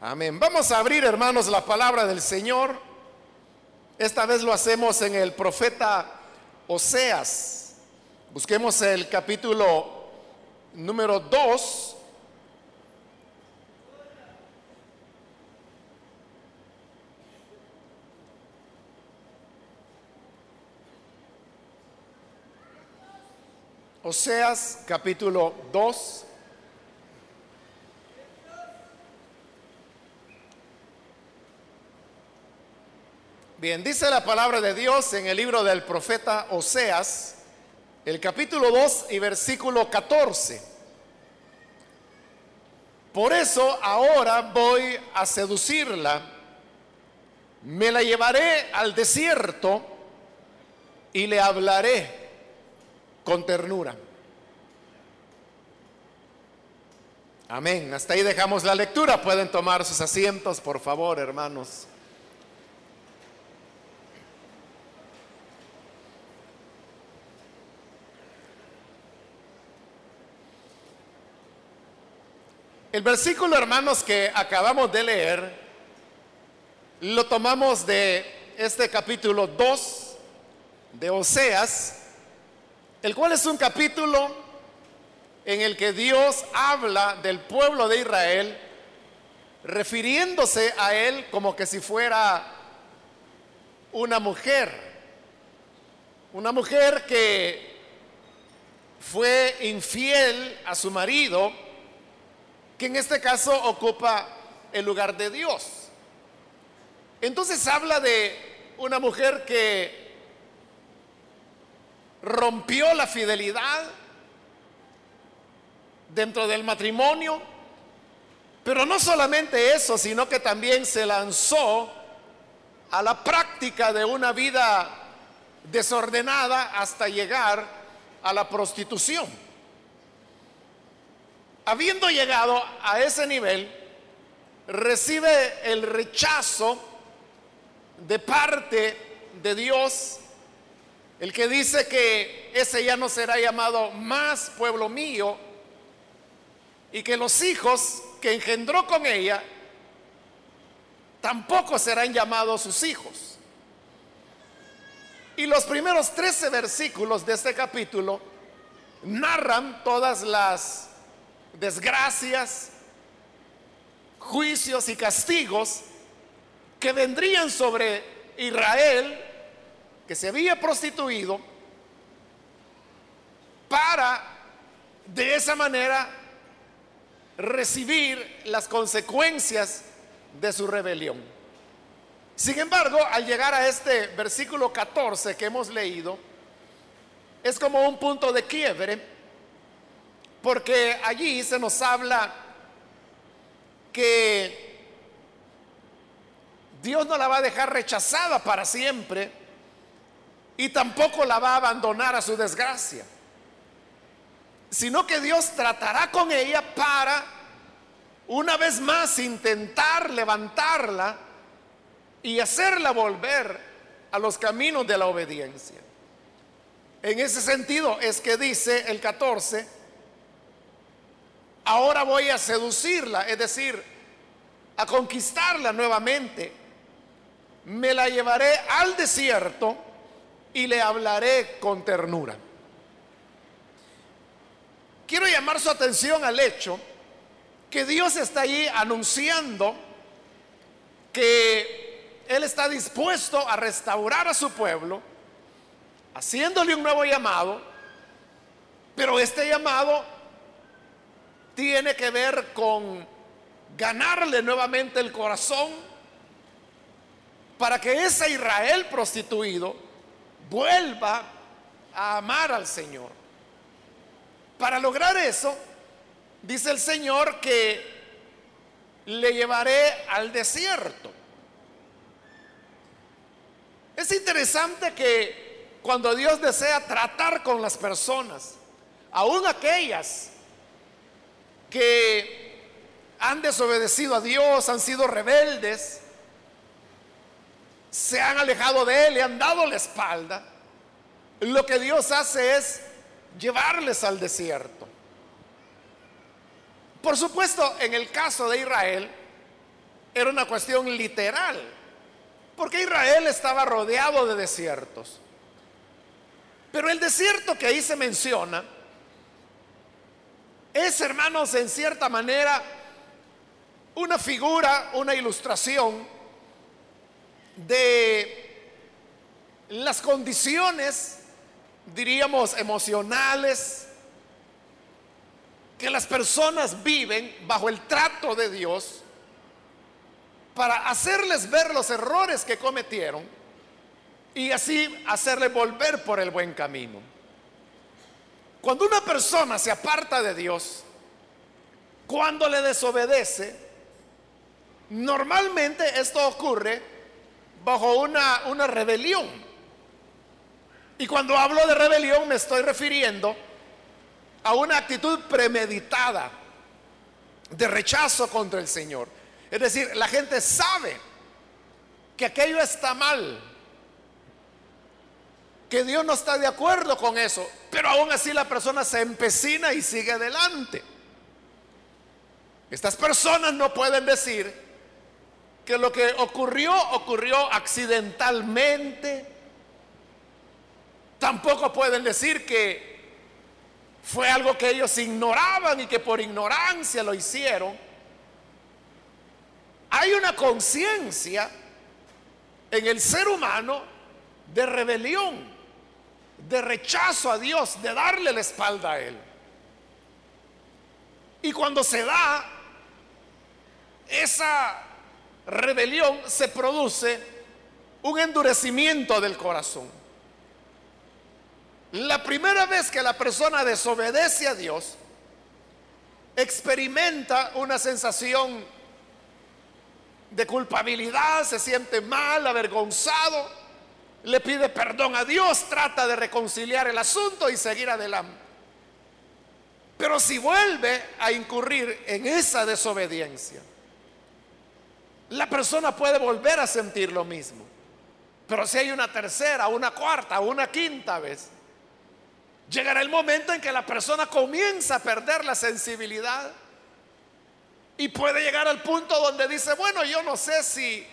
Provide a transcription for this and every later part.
Amén. Vamos a abrir, hermanos, la palabra del Señor. Esta vez lo hacemos en el profeta Oseas. Busquemos el capítulo número 2. Oseas capítulo 2. Bien, dice la palabra de Dios en el libro del profeta Oseas, el capítulo 2 y versículo 14. Por eso ahora voy a seducirla, me la llevaré al desierto y le hablaré con ternura. Amén. Hasta ahí dejamos la lectura. Pueden tomar sus asientos, por favor, hermanos. El versículo, hermanos, que acabamos de leer, lo tomamos de este capítulo 2 de Oseas, el cual es un capítulo en el que Dios habla del pueblo de Israel, refiriéndose a él como que si fuera una mujer, una mujer que fue infiel a su marido, que en este caso ocupa el lugar de Dios. Entonces habla de una mujer que rompió la fidelidad dentro del matrimonio, pero no solamente eso, sino que también se lanzó a la práctica de una vida desordenada hasta llegar a la prostitución. Habiendo llegado a ese nivel, recibe el rechazo de parte de Dios el que dice que ese ya no será llamado más pueblo mío y que los hijos que engendró con ella tampoco serán llamados sus hijos. Y los primeros 13 versículos de este capítulo narran todas las desgracias, juicios y castigos que vendrían sobre Israel que se había prostituido para de esa manera recibir las consecuencias de su rebelión. Sin embargo, al llegar a este versículo 14 que hemos leído, es como un punto de quiebre, porque allí se nos habla que Dios no la va a dejar rechazada para siempre, y tampoco la va a abandonar a su desgracia, sino que Dios tratará con ella para una vez más intentar levantarla y hacerla volver a los caminos de la obediencia. En ese sentido es que dice el 14, ahora voy a seducirla, es decir, a conquistarla nuevamente. Me la llevaré al desierto y le hablaré con ternura. Quiero llamar su atención al hecho que Dios está allí anunciando que Él está dispuesto a restaurar a su pueblo, haciéndole un nuevo llamado, pero este llamado tiene que ver con ganarle nuevamente el corazón para que ese Israel prostituido vuelva a amar al Señor. Para lograr eso, dice el Señor que le llevaré al desierto. Es interesante que cuando Dios desea tratar con las personas, aún aquellas que han desobedecido a Dios, han sido rebeldes, se han alejado de Él, le han dado la espalda, lo que Dios hace es llevarles al desierto. Por supuesto, en el caso de Israel, era una cuestión literal, porque Israel estaba rodeado de desiertos. Pero el desierto que ahí se menciona es, hermanos, en cierta manera una figura, una ilustración de las condiciones, diríamos, emocionales, que las personas viven bajo el trato de Dios para hacerles ver los errores que cometieron y así hacerles volver por el buen camino. Cuando una persona se aparta de Dios, cuando le desobedece, normalmente esto ocurre bajo una, una rebelión. Y cuando hablo de rebelión me estoy refiriendo a una actitud premeditada de rechazo contra el Señor. Es decir, la gente sabe que aquello está mal, que Dios no está de acuerdo con eso, pero aún así la persona se empecina y sigue adelante. Estas personas no pueden decir que lo que ocurrió ocurrió accidentalmente. Tampoco pueden decir que fue algo que ellos ignoraban y que por ignorancia lo hicieron. Hay una conciencia en el ser humano de rebelión, de rechazo a Dios, de darle la espalda a Él. Y cuando se da esa rebelión, se produce un endurecimiento del corazón. La primera vez que la persona desobedece a Dios, experimenta una sensación de culpabilidad, se siente mal, avergonzado, le pide perdón a Dios, trata de reconciliar el asunto y seguir adelante. Pero si vuelve a incurrir en esa desobediencia, la persona puede volver a sentir lo mismo. Pero si hay una tercera, una cuarta, una quinta vez, Llegará el momento en que la persona comienza a perder la sensibilidad y puede llegar al punto donde dice, bueno, yo no sé si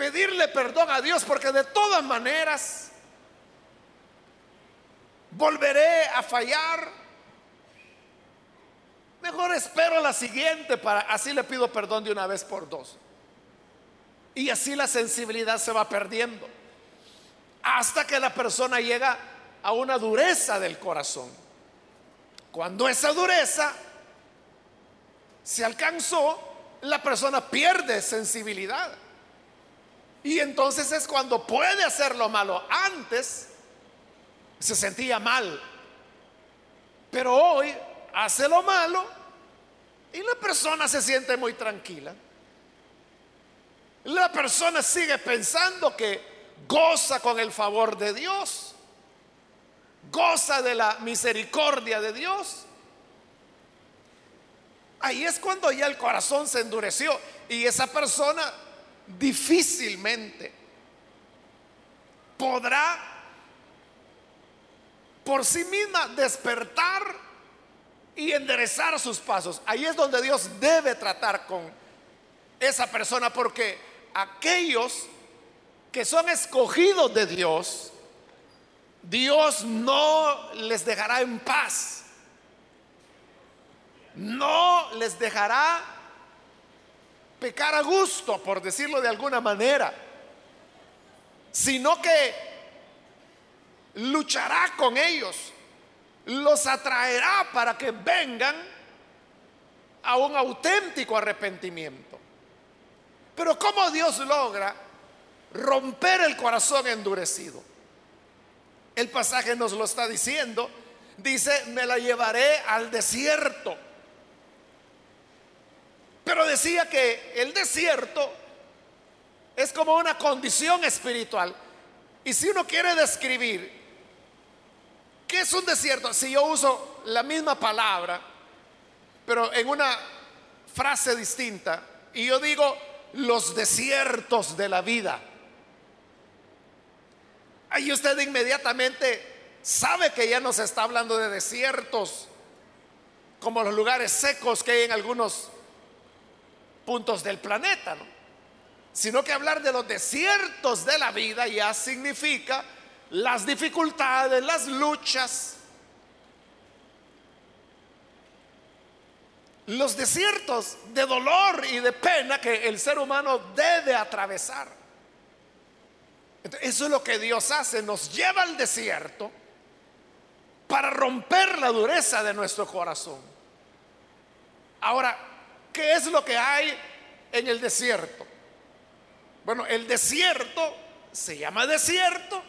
pedirle perdón a Dios porque de todas maneras volveré a fallar. Mejor espero la siguiente para así le pido perdón de una vez por dos. Y así la sensibilidad se va perdiendo. Hasta que la persona llega a una dureza del corazón. Cuando esa dureza se alcanzó, la persona pierde sensibilidad. Y entonces es cuando puede hacer lo malo. Antes se sentía mal, pero hoy hace lo malo y la persona se siente muy tranquila. La persona sigue pensando que goza con el favor de Dios goza de la misericordia de Dios. Ahí es cuando ya el corazón se endureció y esa persona difícilmente podrá por sí misma despertar y enderezar sus pasos. Ahí es donde Dios debe tratar con esa persona porque aquellos que son escogidos de Dios, Dios no les dejará en paz. No les dejará pecar a gusto, por decirlo de alguna manera, sino que luchará con ellos, los atraerá para que vengan a un auténtico arrepentimiento. Pero ¿cómo Dios logra romper el corazón endurecido? El pasaje nos lo está diciendo. Dice, me la llevaré al desierto. Pero decía que el desierto es como una condición espiritual. Y si uno quiere describir qué es un desierto, si yo uso la misma palabra, pero en una frase distinta, y yo digo los desiertos de la vida. Ahí usted inmediatamente sabe que ya no se está hablando de desiertos como los lugares secos que hay en algunos puntos del planeta, sino que hablar de los desiertos de la vida ya significa las dificultades, las luchas, los desiertos de dolor y de pena que el ser humano debe atravesar. eso es lo que Dios hace, nos lleva al desierto para romper la dureza de nuestro corazón. Ahora, ¿qué es lo que hay en el desierto? Bueno, el desierto se llama desierto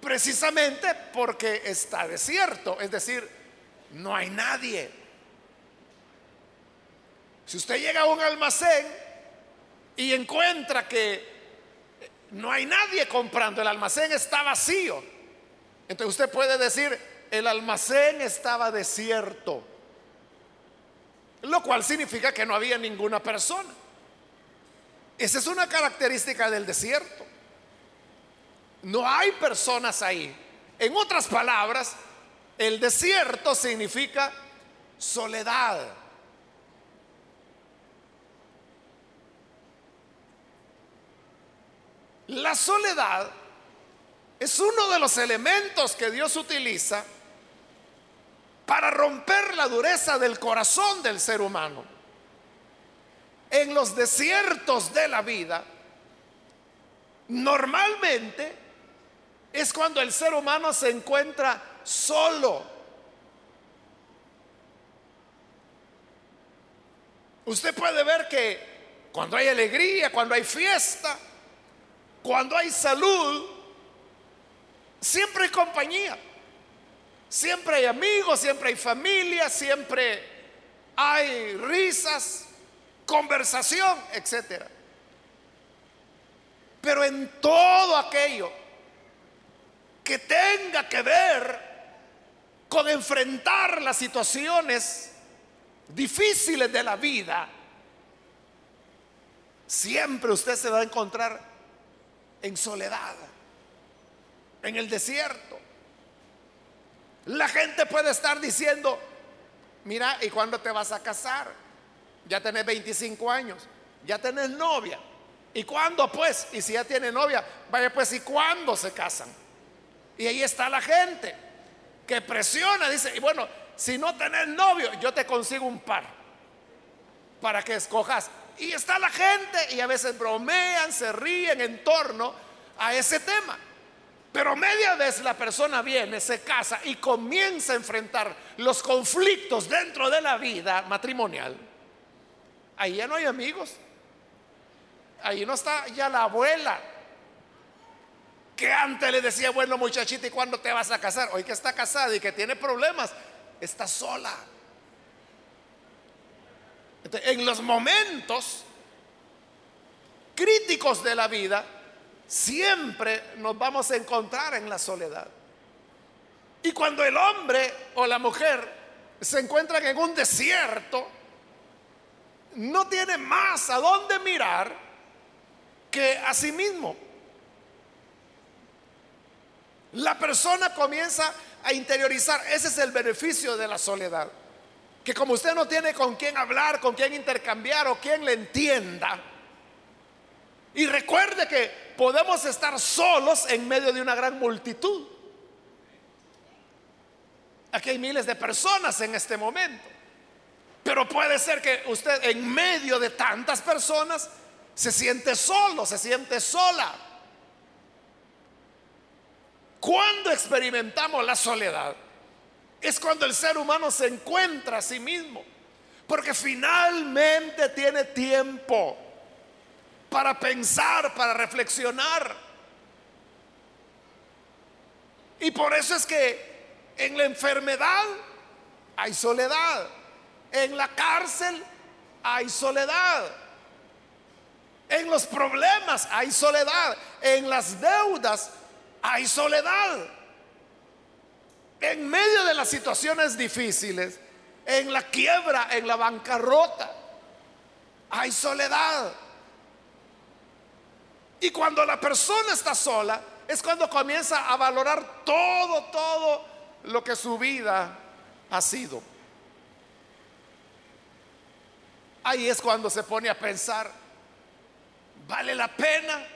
precisamente porque está desierto, es decir, no hay nadie. Si usted llega a un almacén y encuentra que no hay nadie comprando, el almacén está vacío, entonces usted puede decir, el almacén estaba desierto, lo cual significa que no había ninguna persona. Esa es una característica del desierto. No hay personas ahí. En otras palabras, el desierto significa soledad. La soledad es uno de los elementos que Dios utiliza para romper la dureza del corazón del ser humano. En los desiertos de la vida, normalmente es cuando el ser humano se encuentra solo. Usted puede ver que cuando hay alegría, cuando hay fiesta, cuando hay salud, siempre hay compañía. Siempre hay amigos, siempre hay familia, siempre hay risas, conversación, etcétera. Pero en todo aquello que tenga que ver con enfrentar las situaciones difíciles de la vida, siempre usted se va a encontrar en soledad, en el desierto. La gente puede estar diciendo, mira, ¿y cuándo te vas a casar? Ya tenés 25 años, ya tenés novia. ¿Y cuándo pues? Y si ya tiene novia, vaya pues, ¿y cuándo se casan? Y ahí está la gente que presiona, dice, y bueno, si no tenés novio, yo te consigo un par para que escojas. Y está la gente y a veces bromean, se ríen en torno a ese tema. Pero media vez la persona viene, se casa y comienza a enfrentar los conflictos dentro de la vida matrimonial. Ahí ya no hay amigos. Ahí no está ya la abuela. Que antes le decía, bueno muchachita, ¿y cuándo te vas a casar? Hoy que está casada y que tiene problemas, está sola. en los momentos críticos de la vida, siempre nos vamos a encontrar en la soledad. Y cuando el hombre o la mujer se encuentran en un desierto, no tiene más a dónde mirar que a sí mismo. La persona comienza a interiorizar, ese es el beneficio de la soledad, que como usted no tiene con quién hablar, con quién intercambiar o quien le entienda, y recuerde que podemos estar solos en medio de una gran multitud. Aquí hay miles de personas en este momento. Pero puede ser que usted en medio de tantas personas se siente solo, se siente sola. Cuando experimentamos la soledad, es cuando el ser humano se encuentra a sí mismo, porque finalmente tiene tiempo para pensar, para reflexionar. Y por eso es que en la enfermedad hay soledad, en la cárcel hay soledad, en los problemas hay soledad, en las deudas hay soledad. En medio de las situaciones difíciles, en la quiebra, en la bancarrota, hay soledad. Y cuando la persona está sola, es cuando comienza a valorar todo, todo lo que su vida ha sido. Ahí es cuando se pone a pensar, ¿Vale la pena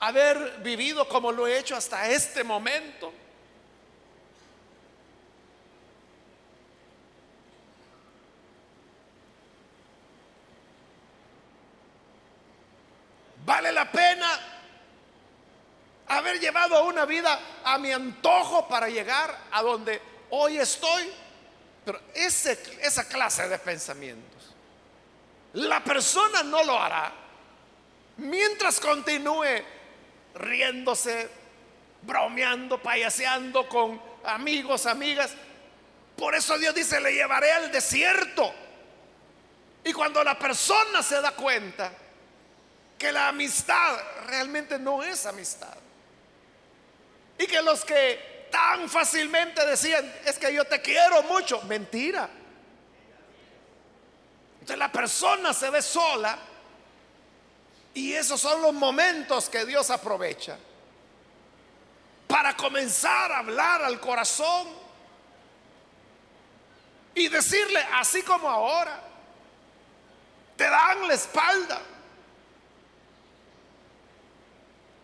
haber vivido como lo he hecho hasta este momento? ¿Vale la pena haber llevado una vida a mi antojo para llegar a donde hoy estoy? Pero esa clase de pensamientos, la persona no lo hará mientras continúe riéndose, bromeando, payaseando con amigos, amigas. Por eso Dios dice, le llevaré al desierto. Y cuando la persona se da cuenta que la amistad realmente no es amistad. Y que los que tan fácilmente decían, es que yo te quiero mucho, mentira. Entonces la persona se ve sola y esos son los momentos que Dios aprovecha para comenzar a hablar al corazón y decirle, así como ahora, te dan la espalda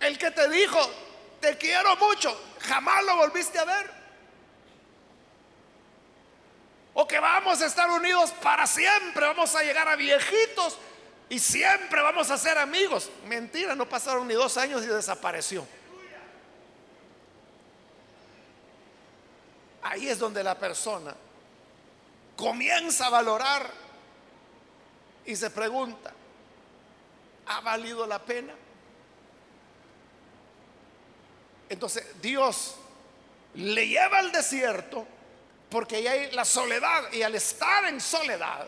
El que te dijo, te quiero mucho, jamás lo volviste a ver. O que vamos a estar unidos para siempre, vamos a llegar a viejitos y siempre vamos a ser amigos. Mentira, no pasaron ni dos años y desapareció. Ahí es donde la persona comienza a valorar y se pregunta, ¿ha valido la pena? Entonces Dios le lleva al desierto porque hay la soledad y al estar en soledad,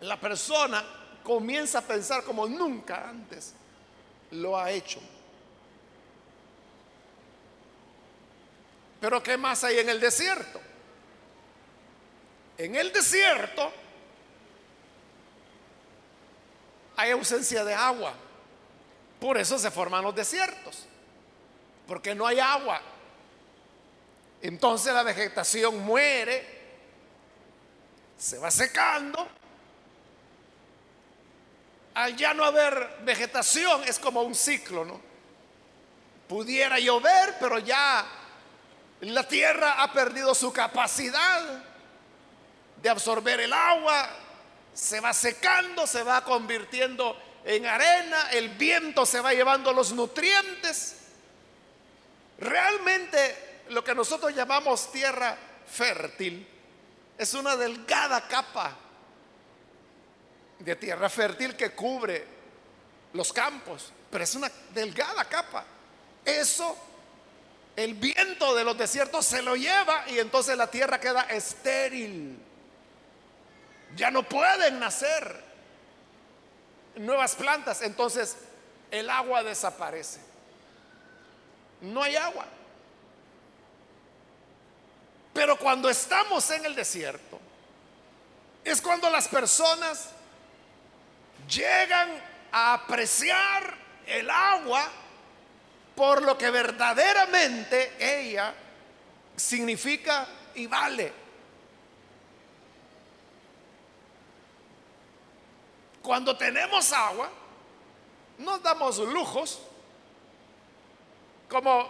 la persona comienza a pensar como nunca antes lo ha hecho. Pero ¿qué más hay en el desierto? En el desierto hay ausencia de agua. Por eso se forman los desiertos porque no hay agua. Entonces la vegetación muere, se va secando. Al ya no haber vegetación es como un ciclo, ¿no? Pudiera llover, pero ya la tierra ha perdido su capacidad de absorber el agua, se va secando, se va convirtiendo en arena, el viento se va llevando los nutrientes. Realmente lo que nosotros llamamos tierra fértil es una delgada capa de tierra fértil que cubre los campos, pero es una delgada capa. Eso, el viento de los desiertos se lo lleva y entonces la tierra queda estéril. Ya no pueden nacer nuevas plantas, entonces el agua desaparece no hay agua. Pero cuando estamos en el desierto, es cuando las personas llegan a apreciar el agua por lo que verdaderamente ella significa y vale. Cuando tenemos agua, nos damos lujos como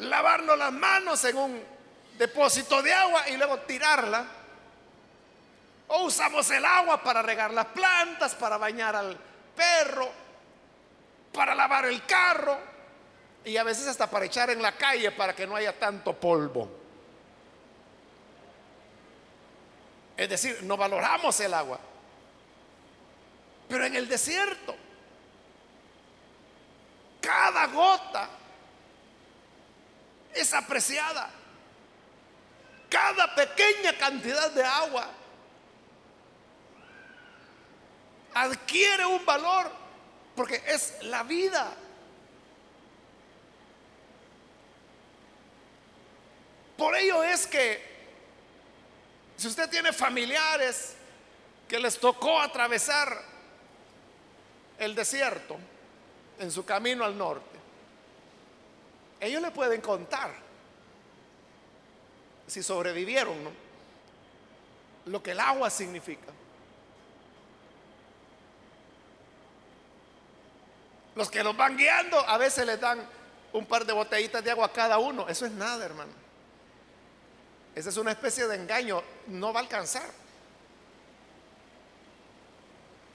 lavarnos las manos en un depósito de agua y luego tirarla. O usamos el agua para regar las plantas, para bañar al perro, para lavar el carro y a veces hasta para echar en la calle para que no haya tanto polvo. Es decir, no valoramos el agua. Pero en el desierto cada gota es apreciada. Cada pequeña cantidad de agua adquiere un valor porque es la vida. Por ello es que si usted tiene familiares que les tocó atravesar el desierto, en su camino al norte, ellos le pueden contar si sobrevivieron, ¿no? Lo que el agua significa. Los que los van guiando a veces les dan un par de botellitas de agua a cada uno. Eso es nada, hermano. Esa es una especie de engaño. No va a alcanzar.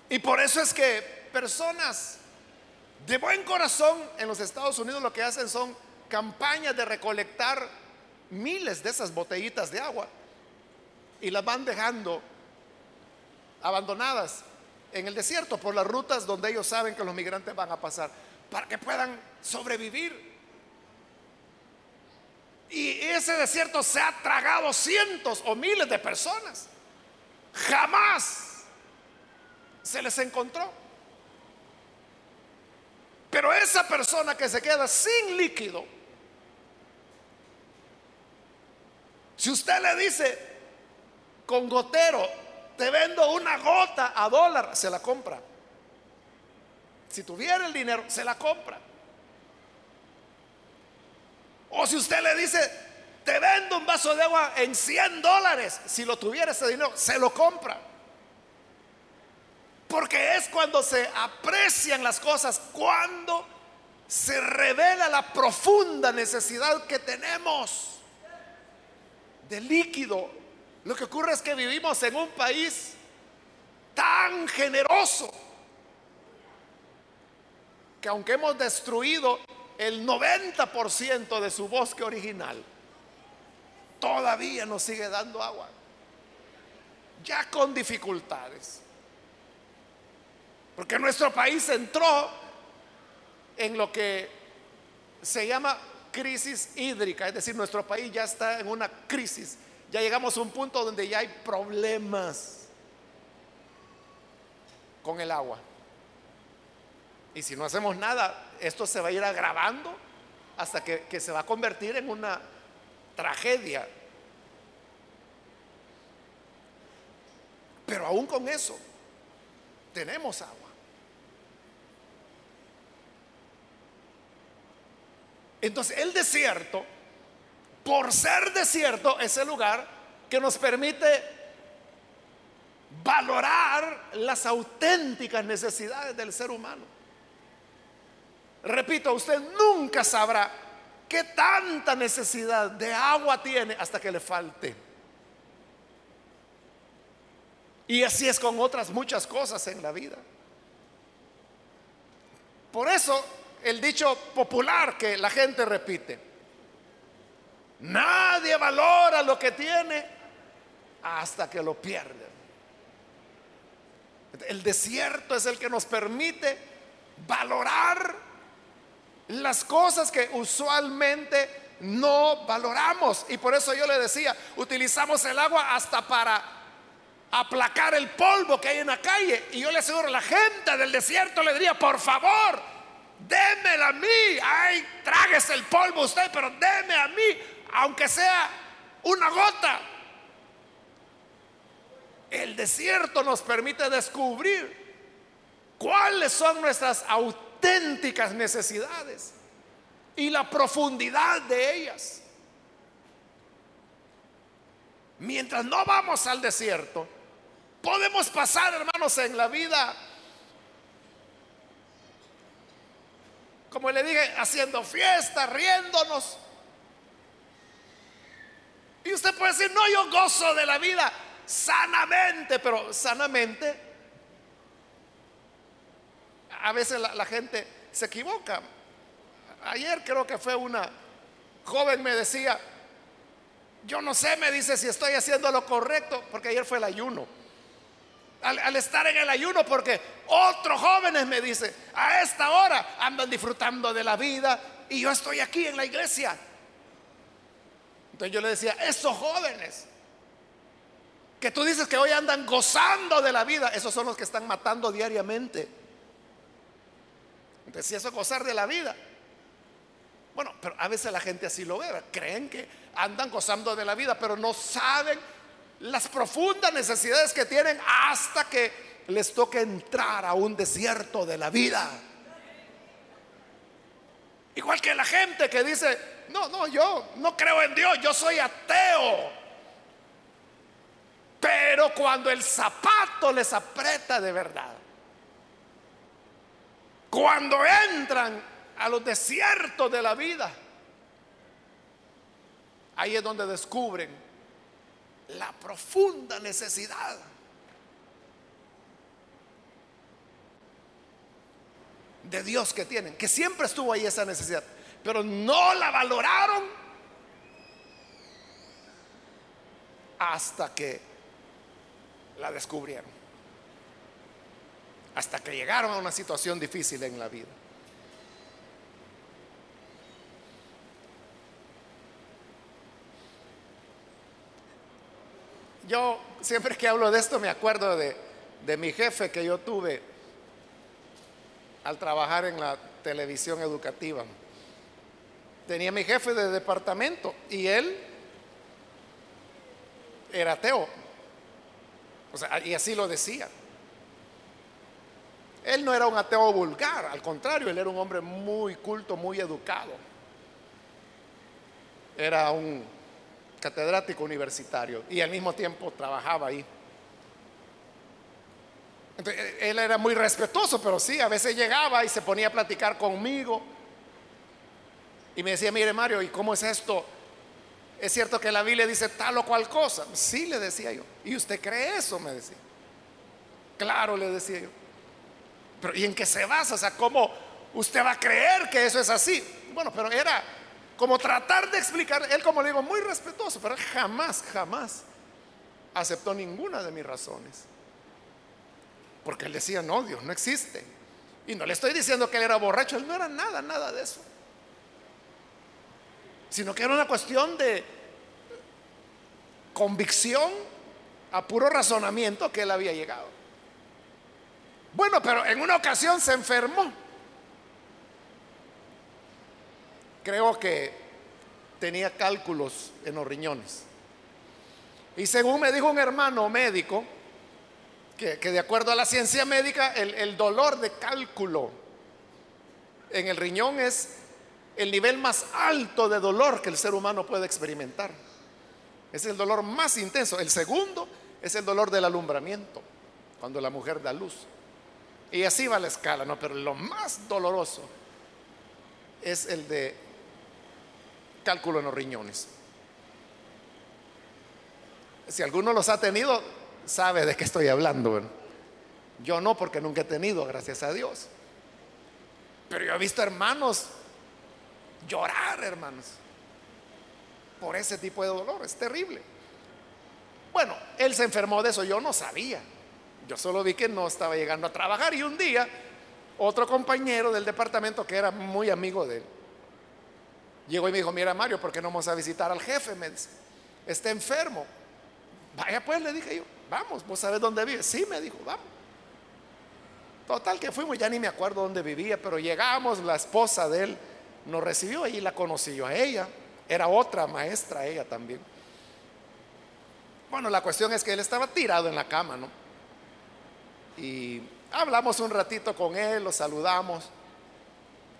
Y por eso es que personas de buen corazón en los Estados Unidos lo que hacen son campañas de recolectar miles de esas botellitas de agua y las van dejando abandonadas en el desierto por las rutas donde ellos saben que los migrantes van a pasar para que puedan sobrevivir. Y ese desierto se ha tragado cientos o miles de personas. Jamás se les encontró. Pero esa persona que se queda sin líquido, si usted le dice con gotero, te vendo una gota a dólar, se la compra. Si tuviera el dinero, se la compra. O si usted le dice, te vendo un vaso de agua en 100 dólares, si lo tuviera ese dinero, se lo compra. Porque es cuando se aprecian las cosas, cuando se revela la profunda necesidad que tenemos de líquido. Lo que ocurre es que vivimos en un país tan generoso que aunque hemos destruido el 90% de su bosque original, todavía nos sigue dando agua, ya con dificultades. Porque nuestro país entró en lo que se llama crisis hídrica, es decir, nuestro país ya está en una crisis, ya llegamos a un punto donde ya hay problemas con el agua. Y si no hacemos nada, esto se va a ir agravando hasta que, que se va a convertir en una tragedia. Pero aún con eso, tenemos agua. Entonces el desierto, por ser desierto, es el lugar que nos permite valorar las auténticas necesidades del ser humano. Repito, usted nunca sabrá qué tanta necesidad de agua tiene hasta que le falte. Y así es con otras muchas cosas en la vida. Por eso el dicho popular que la gente repite. Nadie valora lo que tiene hasta que lo pierde. El desierto es el que nos permite valorar las cosas que usualmente no valoramos. Y por eso yo le decía, utilizamos el agua hasta para aplacar el polvo que hay en la calle. Y yo le aseguro, la gente del desierto le diría, por favor, démela a mí. Ay, tráguese el polvo usted, pero déme a mí, aunque sea una gota. El desierto nos permite descubrir cuáles son nuestras auténticas necesidades y la profundidad de ellas. Mientras no vamos al desierto, podemos pasar, hermanos, en la vida como le dije, haciendo fiesta, riéndonos. Y usted puede decir, no, yo gozo de la vida sanamente, pero sanamente, a veces la, la gente se equivoca. Ayer creo que fue una joven me decía, yo no sé, me dice si estoy haciendo lo correcto, porque ayer fue el ayuno al, estar en el ayuno, porque otros jóvenes me dicen, a esta hora andan disfrutando de la vida y yo estoy aquí en la iglesia. Entonces yo le decía, esos jóvenes que tú dices que hoy andan gozando de la vida, esos son los que están matando diariamente. Entonces, si eso es gozar de la vida. Bueno, pero a veces la gente así lo ve, creen que andan gozando de la vida, pero no saben las profundas necesidades que tienen hasta que les toque entrar a un desierto de la vida. Igual que la gente que dice, no, no, yo no creo en Dios, yo soy ateo. Pero cuando el zapato les aprieta de verdad, Cuando entran a los desiertos de la vida, ahí es donde descubren la profunda necesidad de Dios que tienen, que siempre estuvo ahí esa necesidad, pero no la valoraron hasta que la descubrieron, hasta que llegaron a una situación difícil en la vida. Yo siempre que hablo de esto me acuerdo de, mi jefe que yo tuve al trabajar en la televisión educativa. Tenía mi jefe de departamento y él era ateo. O sea, y así lo decía. Él no era un ateo vulgar, al contrario, él era un hombre muy culto, muy educado. Era un catedrático universitario y al mismo tiempo trabajaba ahí. él era muy respetuoso, pero sí, a veces llegaba y se ponía a platicar conmigo. Y me decía, mire Mario, ¿y cómo es esto? ¿Es cierto que la Biblia dice tal o cual cosa? Sí, le decía yo. ¿Y usted cree eso? Me decía. Claro, le decía yo. Pero ¿y en qué se basa? O sea, ¿cómo usted va a creer que eso es así? Bueno, pero era como tratar de explicar, él como le digo, muy respetuoso, pero jamás, jamás aceptó ninguna de mis razones. Porque él decía, no, Dios no existe. Y no le estoy diciendo que él era borracho, él no era nada, nada de eso. Sino que era una cuestión de convicción a puro razonamiento que él había llegado. Bueno, pero en una ocasión se enfermó. Creo que tenía cálculos en los riñones. Y según me dijo un hermano médico, que, de acuerdo a la ciencia médica, el, el dolor de cálculo en el riñón es el nivel más alto de dolor que el ser humano puede experimentar. Es el dolor más intenso. El segundo es el dolor del alumbramiento, cuando la mujer da luz. Y así va la escala, ¿no? Pero lo más doloroso es el de cálculo en los riñones. Si alguno los ha tenido, sabe de qué estoy hablando. Yo no, porque nunca he tenido, gracias a Dios. Pero yo he visto hermanos llorar, hermanos, por ese tipo de dolor. Es terrible. Bueno, él se enfermó de eso, yo no sabía. Yo solo vi que no estaba llegando a trabajar y un día otro compañero del departamento que era muy amigo de él llegó y me dijo, mira Mario, ¿por qué no vamos a visitar al jefe? Me dice, está enfermo. Vaya pues, le dije yo, vamos, vos sabés dónde vive. Sí, me dijo, vamos. Total que fuimos, ya ni me acuerdo dónde vivía, pero llegamos, la esposa de él nos recibió y la conocí yo a ella. Era otra maestra ella también. Bueno, la cuestión es que él estaba tirado en la cama, ¿no? Y hablamos un ratito con él, lo saludamos.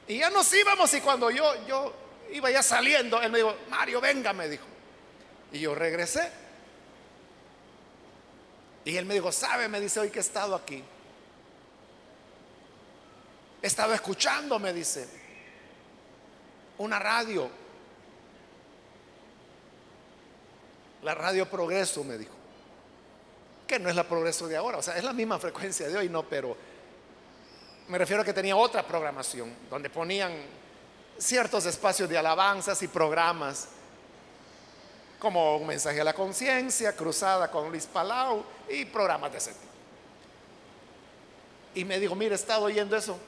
Y ya nos íbamos y cuando yo, yo iba ya saliendo, él me dijo, Mario, venga, me dijo. Y yo regresé. Y él me dijo, sabe, me dice hoy que he estado aquí. He estado escuchando, me dice, una radio. La radio Progreso, me dijo. Que no es la Progreso de ahora, o sea, es la misma frecuencia de hoy, no, pero me refiero a que tenía otra programación, donde ponían ciertos espacios de alabanzas y programas, como un mensaje a la conciencia, cruzada con Luis Palau y programas de ese tipo. Y me dijo, mire, he estado oyendo eso.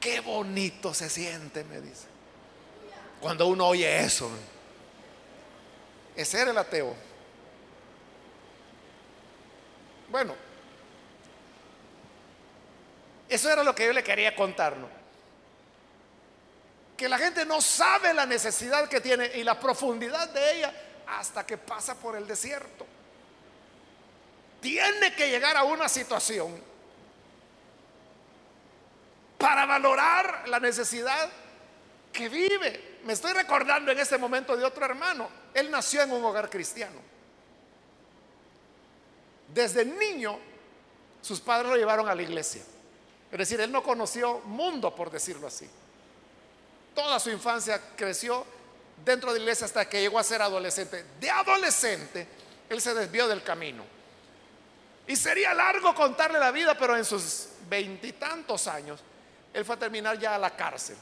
Qué bonito se siente, me dice. Cuando uno oye eso. Ese era el ateo. Bueno, eso era lo que yo le quería contarnos Que la gente no sabe la necesidad que tiene y la profundidad de ella hasta que pasa por el desierto. Tiene que llegar a una situación para valorar la necesidad que vive me estoy recordando en este momento de otro hermano. Él nació en un hogar cristiano. Desde niño, sus padres lo llevaron a la iglesia. Es decir, él no conoció mundo, por decirlo así. Toda su infancia creció dentro de la iglesia hasta que llegó a ser adolescente. De adolescente, él se desvió del camino. Y sería largo contarle la vida, pero en sus veintitantos años, él fue a terminar ya a la cárcel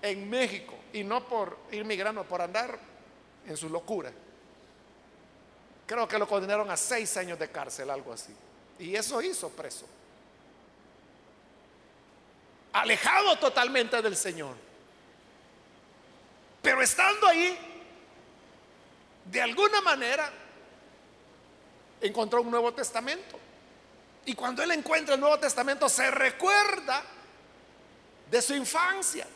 en México. Y no por ir migrando, por andar en su locura. Creo que lo condenaron a seis años de cárcel, algo así. Y eso hizo preso. Alejado totalmente del Señor. Pero estando ahí, de alguna manera, encontró un Nuevo Testamento. Y cuando él encuentra el Nuevo Testamento, se recuerda de su infancia.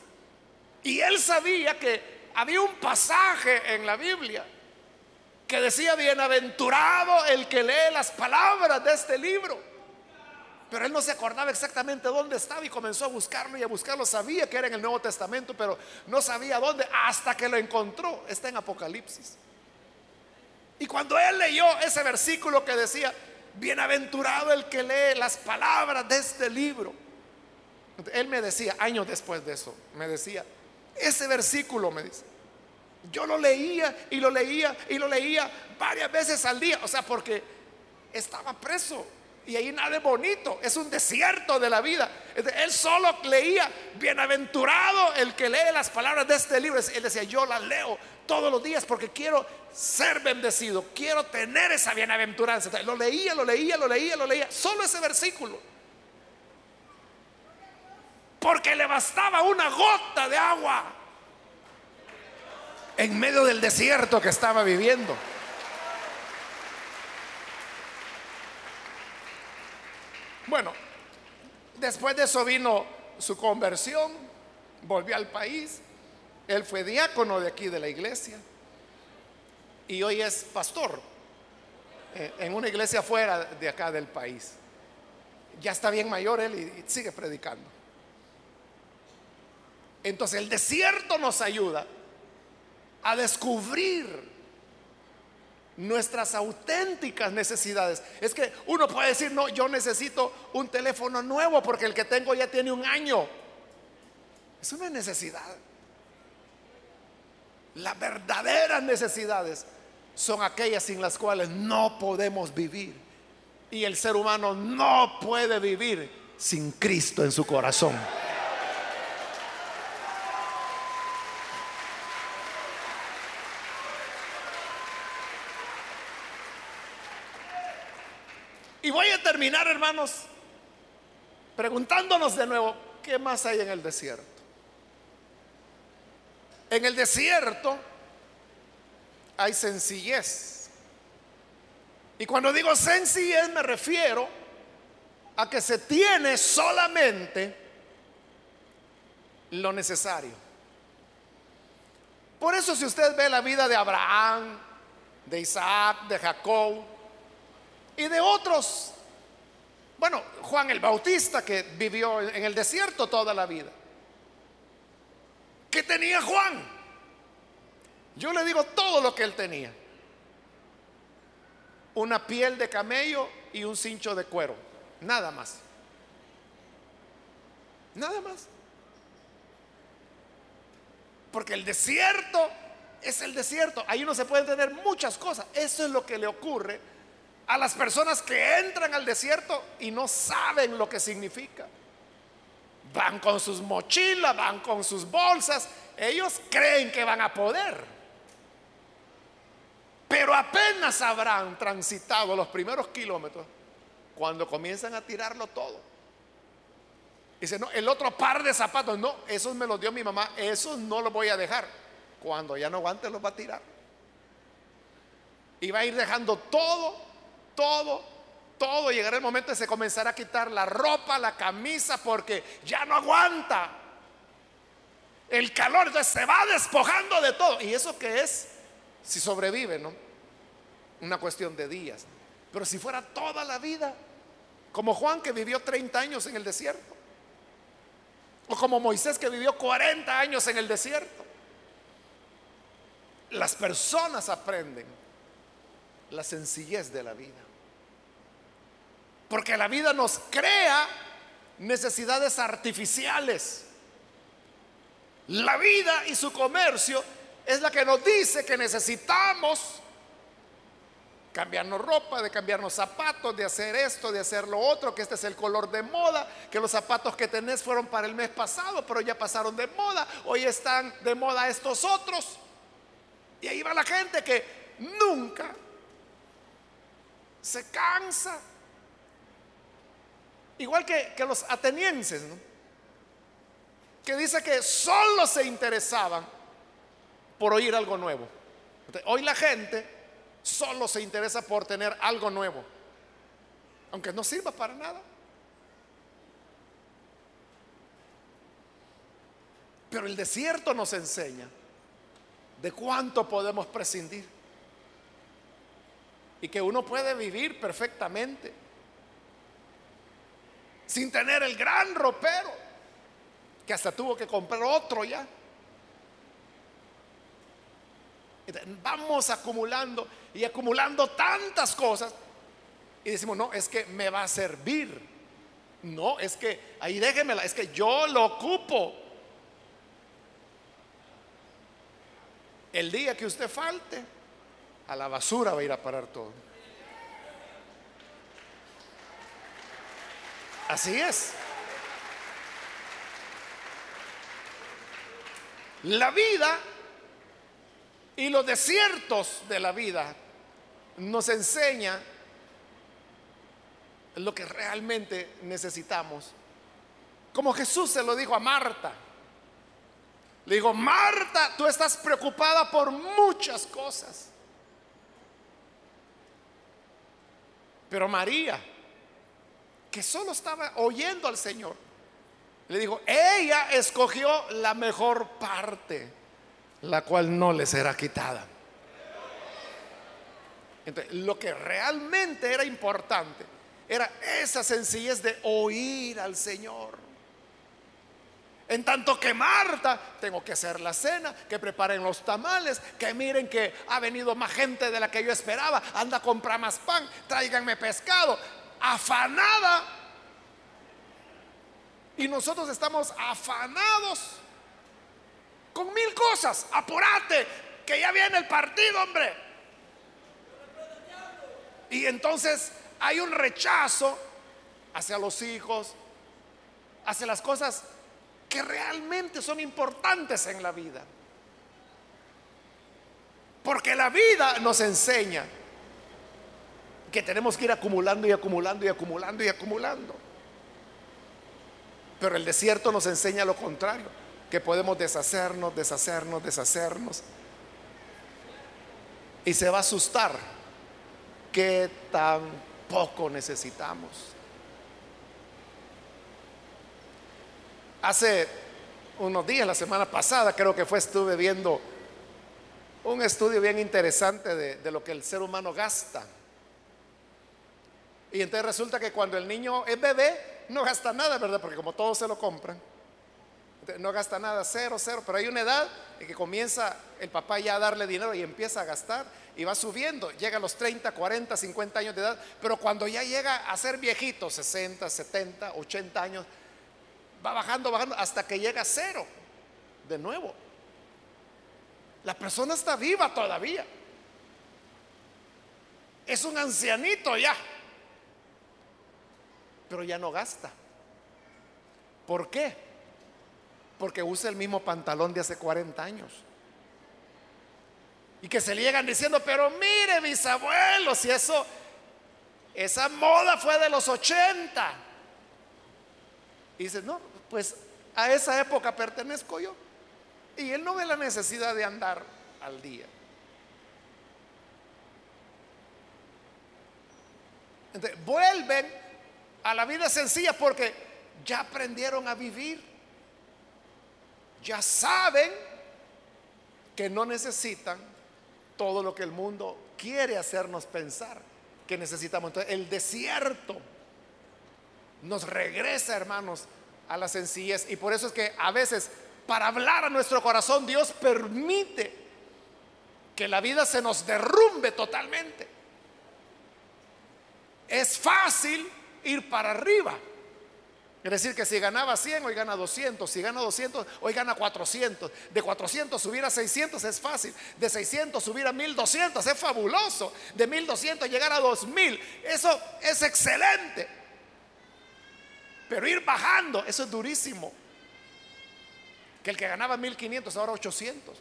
Y él sabía que había un pasaje en la Biblia que decía, bienaventurado el que lee las palabras de este libro. Pero él no se acordaba exactamente dónde estaba y comenzó a buscarlo y a buscarlo. Sabía que era en el Nuevo Testamento, pero no sabía dónde hasta que lo encontró. Está en Apocalipsis. Y cuando él leyó ese versículo que decía, bienaventurado el que lee las palabras de este libro, él me decía, años después de eso, me decía, ese versículo me dice, yo lo leía y lo leía y lo leía varias veces al día. O sea, porque estaba preso. Y ahí nada es bonito, es un desierto de la vida. Él solo leía, bienaventurado el que lee las palabras de este libro. Él decía, yo las leo todos los días porque quiero ser bendecido, quiero tener esa bienaventuranza. Lo leía, lo leía, lo leía, lo leía, solo ese versículo. Porque le bastaba una gota de agua en medio del desierto que estaba viviendo. Bueno, después de eso vino su conversión, volvió al país, él fue diácono de aquí de la iglesia y hoy es pastor eh, en una iglesia fuera de acá del país. Ya está bien mayor él y sigue predicando. Entonces el desierto nos ayuda a descubrir nuestras auténticas necesidades. Es que uno puede decir, no, yo necesito un teléfono nuevo porque el que tengo ya tiene un año. Es una necesidad. Las verdaderas necesidades son aquellas sin las cuales no podemos vivir. Y el ser humano no puede vivir sin Cristo en su corazón. Terminar, hermanos, preguntándonos de nuevo, ¿qué más hay en el desierto? En el desierto hay sencillez. Y cuando digo sencillez me refiero a que se tiene solamente lo necesario. Por eso si usted ve la vida de Abraham, de Isaac, de Jacob, y de otros. Bueno, Juan el Bautista que vivió en el desierto toda la vida. ¿Qué tenía Juan? Yo le digo todo lo que él tenía. Una piel de camello y un cincho de cuero. Nada más. Nada más. Porque el desierto es el desierto. Ahí uno se puede tener muchas cosas. Eso es lo que le ocurre a las personas que entran al desierto y no saben lo que significa. Van con sus mochilas, van con sus bolsas, ellos creen que van a poder. Pero apenas habrán transitado los primeros kilómetros cuando comienzan a tirarlo todo. Dice, no, el otro par de zapatos, no, esos me los dio mi mamá, esos no los voy a dejar. Cuando ya no aguante los va a tirar. Y va a ir dejando todo todo, todo. Llegará el momento de se comenzará a quitar la ropa, la camisa, porque ya no aguanta. El calor, entonces se va despojando de todo. ¿Y eso qué es? Si sobrevive, ¿no? Una cuestión de días. Pero si fuera toda la vida, como Juan que vivió 30 años en el desierto, o como Moisés que vivió 40 años en el desierto, las personas aprenden la sencillez de la vida. Porque la vida nos crea necesidades artificiales. La vida y su comercio es la que nos dice que necesitamos cambiarnos ropa, de cambiarnos zapatos, de hacer esto, de hacer lo otro, que este es el color de moda, que los zapatos que tenés fueron para el mes pasado, pero ya pasaron de moda, hoy están de moda estos otros. Y ahí va la gente que nunca se cansa. Igual que, los atenienses, que dice que solo se interesaban por oír algo nuevo. hoy la gente solo se interesa por tener algo nuevo, aunque no sirva para nada. Pero el desierto nos enseña de cuánto podemos prescindir y que uno puede vivir perfectamente sin tener el gran ropero, que hasta tuvo que comprar otro ya. Vamos acumulando y acumulando tantas cosas y decimos, no, es que me va a servir. No, es que ahí déjemela, es que yo lo ocupo. El día que usted falte, a la basura va a ir a parar todo. Así es. La vida y los desiertos de la vida nos enseña lo que realmente necesitamos. Como Jesús se lo dijo a Marta. Le digo, Marta, tú estás preocupada por muchas cosas. Pero María, que solo estaba oyendo al Señor, le dijo, ella escogió la mejor parte, la cual no le será quitada. Entonces, lo que realmente era importante era esa sencillez de oír al Señor. En tanto que Marta, tengo que hacer la cena, que preparen los tamales, que miren que ha venido más gente de la que yo esperaba, anda a comprar más pan, tráiganme pescado, afanada. Y nosotros estamos afanados con mil cosas. Apúrate, que ya viene el partido, hombre. Y entonces hay un rechazo hacia los hijos, hacia las cosas que realmente son importantes en la vida. Porque la vida nos enseña que tenemos que ir acumulando y acumulando y acumulando y acumulando. Pero el desierto nos enseña lo contrario, que podemos deshacernos, deshacernos, deshacernos. Y se va a asustar que tan poco necesitamos. Hace unos días, la semana pasada, creo que fue, estuve viendo un estudio bien interesante de, lo que el ser humano gasta. Y entonces resulta que cuando el niño es bebé, no gasta nada, ¿verdad? Porque como todos se lo compran, no gasta nada, cero, cero. Pero hay una edad en que comienza el papá ya a darle dinero y empieza a gastar y va subiendo. Llega a los 30, 40, 50 años de edad. Pero cuando ya llega a ser viejito, 60, 70, 80 años, va bajando, bajando, hasta que llega a cero. De nuevo. La persona está viva todavía. Es un ancianito ya. Pero ya no gasta. ¿Por qué? Porque usa el mismo pantalón de hace 40 años. Y que se le llegan diciendo, pero mire mis abuelos, y eso, esa moda fue de los 80. Y dice, no, pues a esa época pertenezco yo. Y él no ve la necesidad de andar al día. Entonces, vuelven a la vida sencilla porque ya aprendieron a vivir. Ya saben que no necesitan todo lo que el mundo quiere hacernos pensar que necesitamos. Entonces, el desierto nos regresa, hermanos, a la sencillez. Y por eso es que a veces para hablar a nuestro corazón Dios permite que la vida se nos derrumbe totalmente. Es fácil ir para arriba, Es decir, que si ganaba 100, hoy gana 200. Si gana 200, hoy gana 400. De 400 subir a 600 es fácil. De 600 subir a 1200 es fabuloso. De 1200 llegar a 2000. Eso es excelente. Pero ir bajando, eso es durísimo. Que el que ganaba 1500 ahora 800.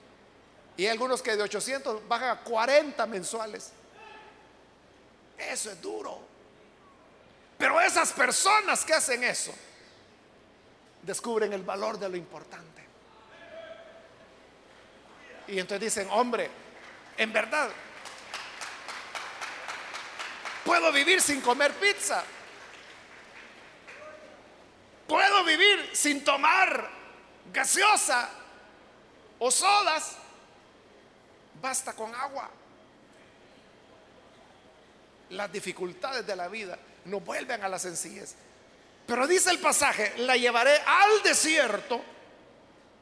Y hay algunos que de 800 bajan a 40 mensuales. Eso es duro. Pero esas personas que hacen eso descubren el valor de lo importante. Y entonces dicen, hombre, en verdad, puedo vivir sin comer pizza. Puedo vivir sin tomar gaseosa o sodas. Basta con agua. Las dificultades de la vida nos vuelven a la sencillez. Pero dice el pasaje, la llevaré al desierto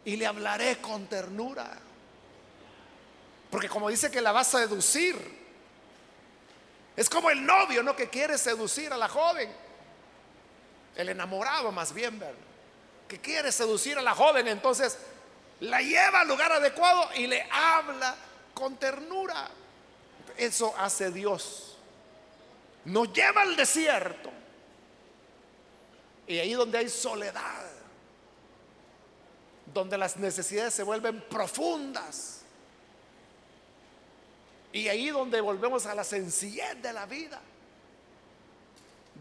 y le hablaré con ternura. Porque como dice que la va a seducir, es como el novio, ¿no? Que quiere seducir a la joven. El enamorado más bien, ¿verdad? Que quiere seducir a la joven, entonces la lleva al lugar adecuado y le habla con ternura. Eso hace Dios. Nos lleva al desierto y ahí donde hay soledad, donde las necesidades se vuelven profundas. Y ahí donde volvemos a la sencillez de la vida.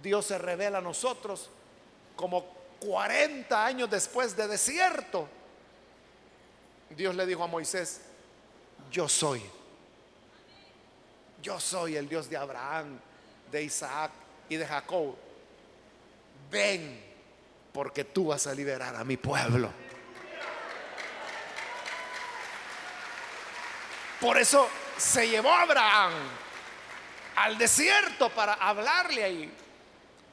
Dios se revela a nosotros como 40 años después de desierto. Dios le dijo a Moisés, yo soy. Yo soy el Dios de Abraham, de Isaac y de Jacob ven, porque tú vas a liberar a mi pueblo. Por eso se llevó a Abraham al desierto para hablarle ahí.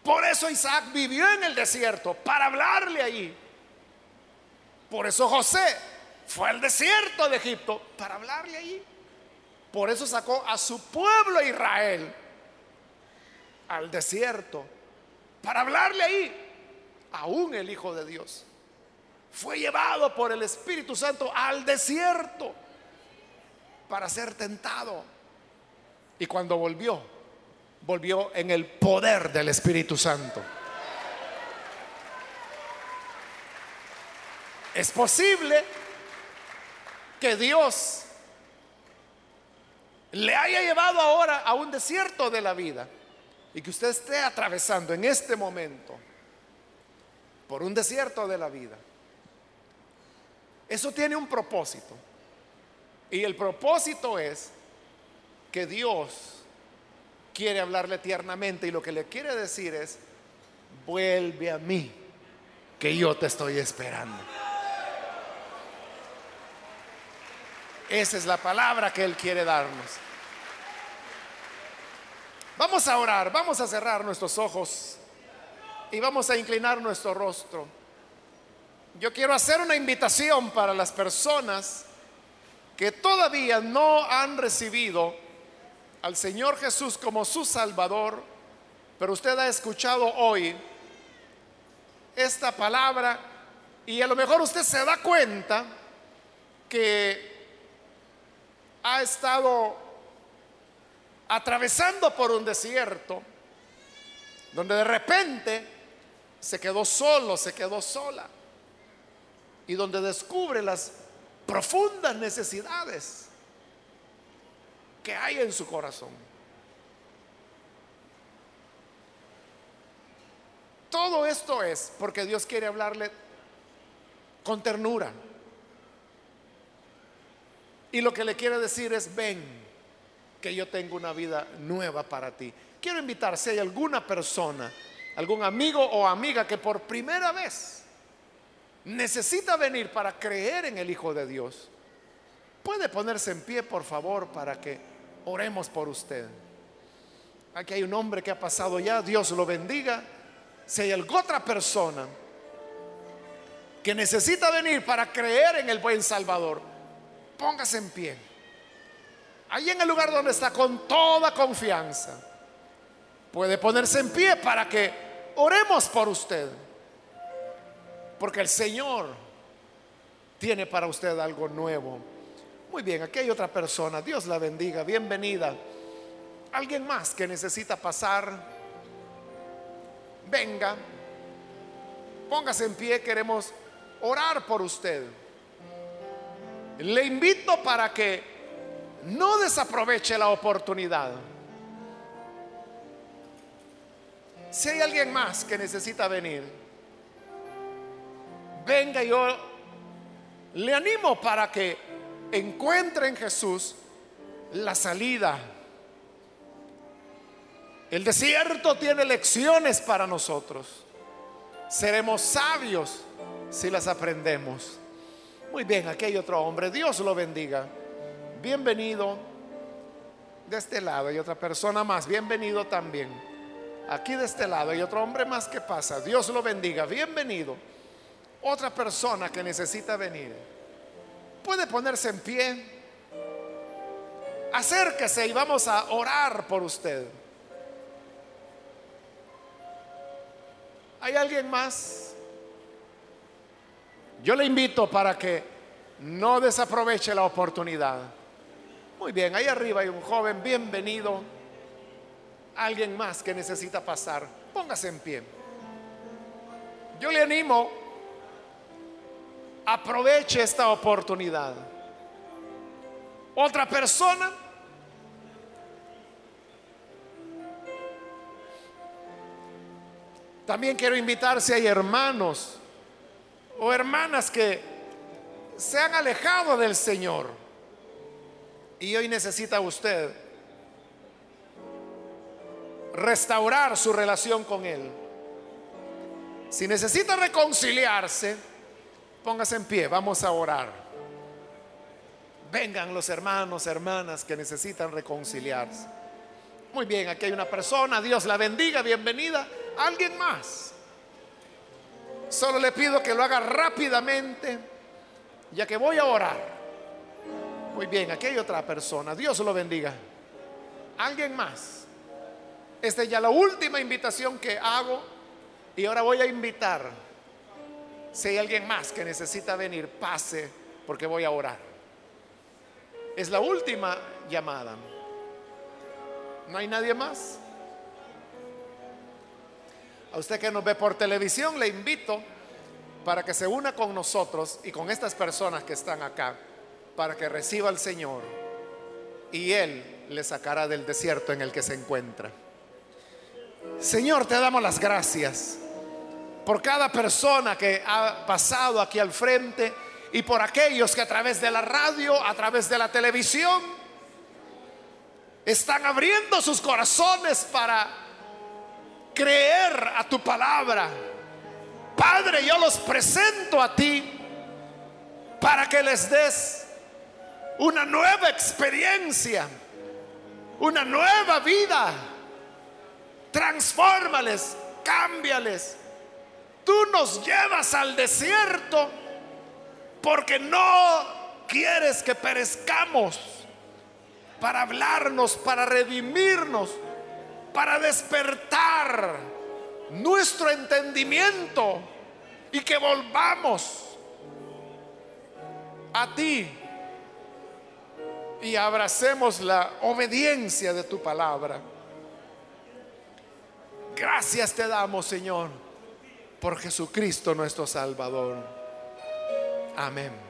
Por eso Isaac vivió en el desierto para hablarle ahí. Por eso José fue al desierto de Egipto para hablarle ahí. Por eso sacó a su pueblo Israel al desierto para hablarle ahí. Aún el Hijo de Dios fue llevado por el Espíritu Santo al desierto para ser tentado. Y cuando volvió, volvió en el poder del Espíritu Santo. Es posible que Dios le haya llevado ahora a un desierto de la vida y que usted esté atravesando en este momento por un desierto de la vida, eso tiene un propósito. Y el propósito es que Dios quiere hablarle tiernamente y lo que le quiere decir es, vuelve a mí, que yo te estoy esperando. Esa es la palabra que Él quiere darnos. Vamos a orar, vamos a cerrar nuestros ojos y vamos a inclinar nuestro rostro. Yo quiero hacer una invitación para las personas que todavía no han recibido al Señor Jesús como su Salvador, pero usted ha escuchado hoy esta palabra y a lo mejor usted se da cuenta que ha estado atravesando por un desierto, donde de repente se quedó solo, se quedó sola, y donde descubre las profundas necesidades que hay en su corazón. Todo esto es porque Dios quiere hablarle con ternura. Y lo que le quiere decir es, ven, que yo tengo una vida nueva para ti. Quiero invitar, si hay alguna persona, algún amigo o amiga que por primera vez necesita venir para creer en el Hijo de Dios, puede ponerse en pie, por favor, para que oremos por usted. Aquí hay un hombre que ha pasado ya, Dios lo bendiga. Si hay alguna otra persona que necesita venir para creer en el buen Salvador, póngase en pie. Ahí en el lugar donde está con toda confianza. Puede ponerse en pie para que oremos por usted. Porque el Señor tiene para usted algo nuevo. Muy bien, aquí hay otra persona. Dios la bendiga. Bienvenida. Alguien más que necesita pasar. Venga. Póngase en pie. Queremos orar por usted. Le invito para que no desaproveche la oportunidad. Si hay alguien más que necesita venir, venga yo le animo para que encuentre en Jesús la salida. El desierto tiene lecciones para nosotros. Seremos sabios si las aprendemos. Muy bien, aquí hay otro hombre. Dios lo bendiga. Bienvenido. De este lado hay otra persona más. Bienvenido también. Aquí de este lado hay otro hombre más que pasa. Dios lo bendiga. Bienvenido otra persona que necesita venir, ponerse en pie. Acérquese y vamos a orar por usted. ¿Hay alguien más? Yo le invito para que no desaproveche la oportunidad. Muy bien, ahí arriba hay un joven, bienvenido. Alguien más que necesita pasar, póngase en pie. Yo le animo Aproveche esta oportunidad. Otra persona. También quiero invitar si hay hermanos o hermanas que se han alejado del Señor y hoy necesita usted restaurar su relación con Él. Si necesita reconciliarse, Póngase en pie, vamos a orar. Vengan los hermanos, hermanas que necesitan reconciliarse. Muy bien, aquí hay una persona, Dios la bendiga, bienvenida. ¿Alguien más? Solo le pido que lo haga rápidamente, ya que voy a orar. Muy bien, aquí hay otra persona, Dios lo bendiga. ¿Alguien más? Esta es ya la última invitación que hago y ahora voy a invitar si hay alguien más que necesita venir, pase porque voy a orar. Es la última llamada. ¿No hay nadie más? A usted que nos ve por televisión, le invito para que se una con nosotros y con estas personas que están acá, para que reciba al Señor y Él le sacará del desierto en el que se encuentra. Señor, te damos las gracias por cada persona que ha pasado aquí al frente y por aquellos que a través de la radio, a través de la televisión, están abriendo sus corazones para creer a tu palabra. Padre, yo los presento a ti para que les des una nueva experiencia, una nueva vida. Transfórmales, cámbiales Tú nos llevas al desierto porque no quieres que perezcamos para hablarnos, para redimirnos, para despertar nuestro entendimiento y que volvamos a ti y abracemos la obediencia de tu palabra. Gracias te damos, Señor por Jesucristo nuestro Salvador. Amén.